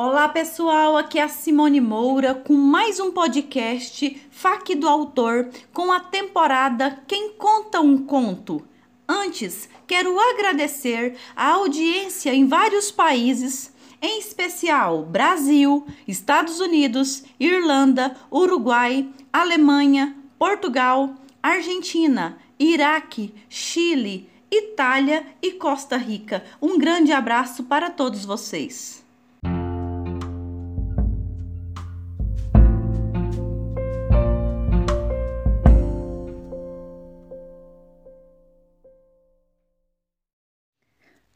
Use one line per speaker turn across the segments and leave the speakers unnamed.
Olá pessoal, aqui é a Simone Moura com mais um podcast FAQ do Autor com a temporada Quem Conta um Conto. Antes, quero agradecer a audiência em vários países, em especial Brasil, Estados Unidos, Irlanda, Uruguai, Alemanha, Portugal, Argentina, Iraque, Chile, Itália e Costa Rica. Um grande abraço para todos vocês.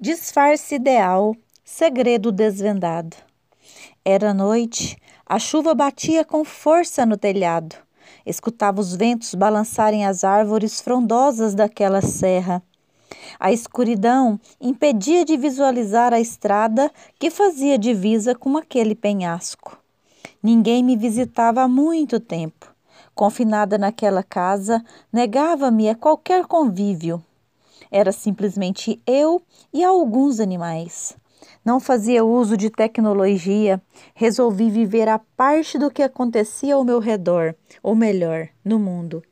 Disfarce ideal, segredo desvendado. Era noite, a chuva batia com força no telhado. Escutava os ventos balançarem as árvores frondosas daquela serra. A escuridão impedia de visualizar a estrada que fazia divisa com aquele penhasco. Ninguém me visitava há muito tempo. Confinada naquela casa, negava-me a qualquer convívio. Era simplesmente eu e alguns animais. Não fazia uso de tecnologia, resolvi viver a parte do que acontecia ao meu redor, ou melhor, no mundo.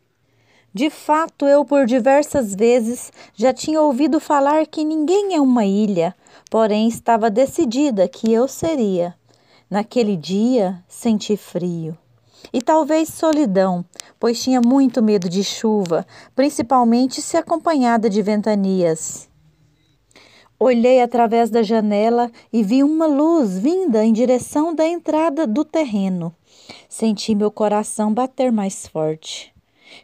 De fato, eu por diversas vezes já tinha ouvido falar que ninguém é uma ilha, porém estava decidida que eu seria. Naquele dia senti frio e talvez solidão, pois tinha muito medo de chuva, principalmente se acompanhada de ventanias. Olhei através da janela e vi uma luz vinda em direção da entrada do terreno. Senti meu coração bater mais forte.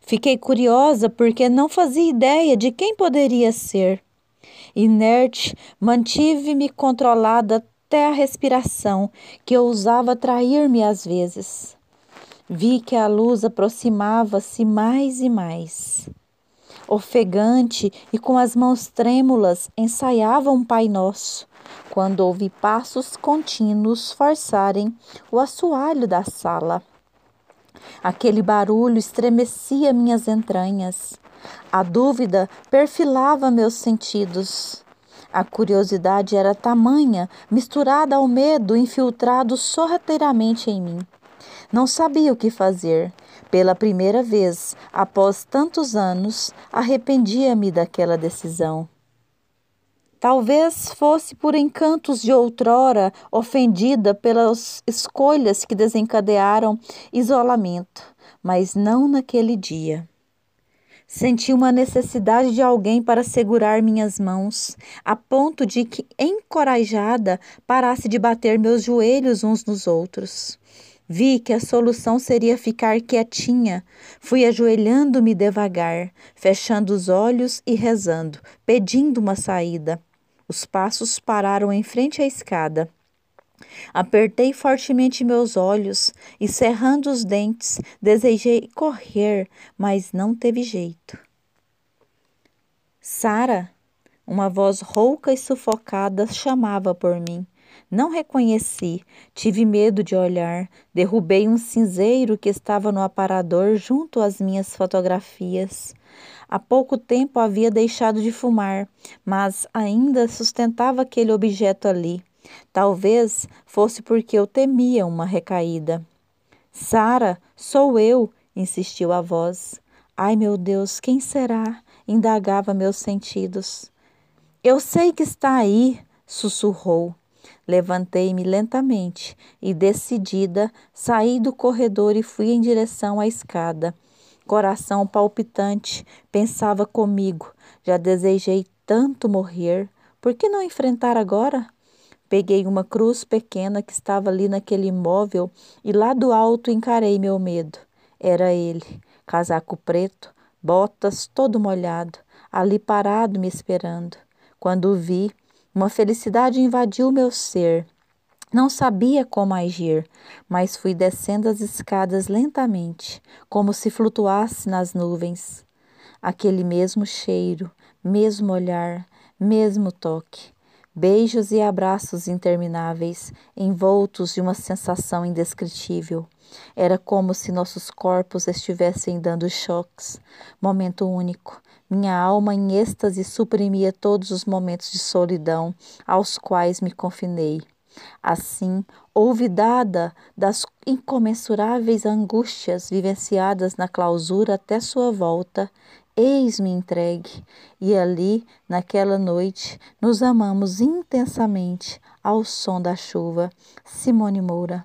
Fiquei curiosa porque não fazia ideia de quem poderia ser. Inerte, mantive-me controlada até a respiração, que ousava trair-me às vezes. Vi que a luz aproximava-se mais e mais. Ofegante e com as mãos trêmulas, ensaiava um Pai Nosso, quando ouvi passos contínuos forçarem o assoalho da sala. Aquele barulho estremecia minhas entranhas. A dúvida perfilava meus sentidos. A curiosidade era tamanha, misturada ao medo infiltrado sorrateiramente em mim. Não sabia o que fazer. Pela primeira vez, após tantos anos, arrependia-me daquela decisão. Talvez fosse por encantos de outrora, ofendida pelas escolhas que desencadearam isolamento, mas não naquele dia. Senti uma necessidade de alguém para segurar minhas mãos, a ponto de que, encorajada, parasse de bater meus joelhos uns nos outros. Vi que a solução seria ficar quietinha. Fui ajoelhando-me devagar, fechando os olhos e rezando, pedindo uma saída. Os passos pararam em frente à escada. Apertei fortemente meus olhos e, cerrando os dentes, desejei correr, mas não teve jeito. Sara, uma voz rouca e sufocada chamava por mim. Não reconheci, tive medo de olhar, derrubei um cinzeiro que estava no aparador junto às minhas fotografias. Há pouco tempo havia deixado de fumar, mas ainda sustentava aquele objeto ali. Talvez fosse porque eu temia uma recaída. Sara, sou eu, insistiu a voz. Ai meu Deus, quem será? indagava meus sentidos. Eu sei que está aí, sussurrou. Levantei-me lentamente e, decidida, saí do corredor e fui em direção à escada. Coração palpitante, pensava comigo: já desejei tanto morrer, por que não enfrentar agora? Peguei uma cruz pequena que estava ali naquele imóvel e lá do alto encarei meu medo. Era ele, casaco preto, botas todo molhado, ali parado me esperando. Quando o vi, uma felicidade invadiu meu ser. Não sabia como agir, mas fui descendo as escadas lentamente, como se flutuasse nas nuvens. Aquele mesmo cheiro, mesmo olhar, mesmo toque. Beijos e abraços intermináveis, envoltos de uma sensação indescritível. Era como se nossos corpos estivessem dando choques. Momento único, minha alma em êxtase suprimia todos os momentos de solidão aos quais me confinei. Assim, olvidada das incomensuráveis angústias vivenciadas na clausura até sua volta, eis-me entregue, e ali, naquela noite, nos amamos intensamente ao som da chuva. Simone Moura.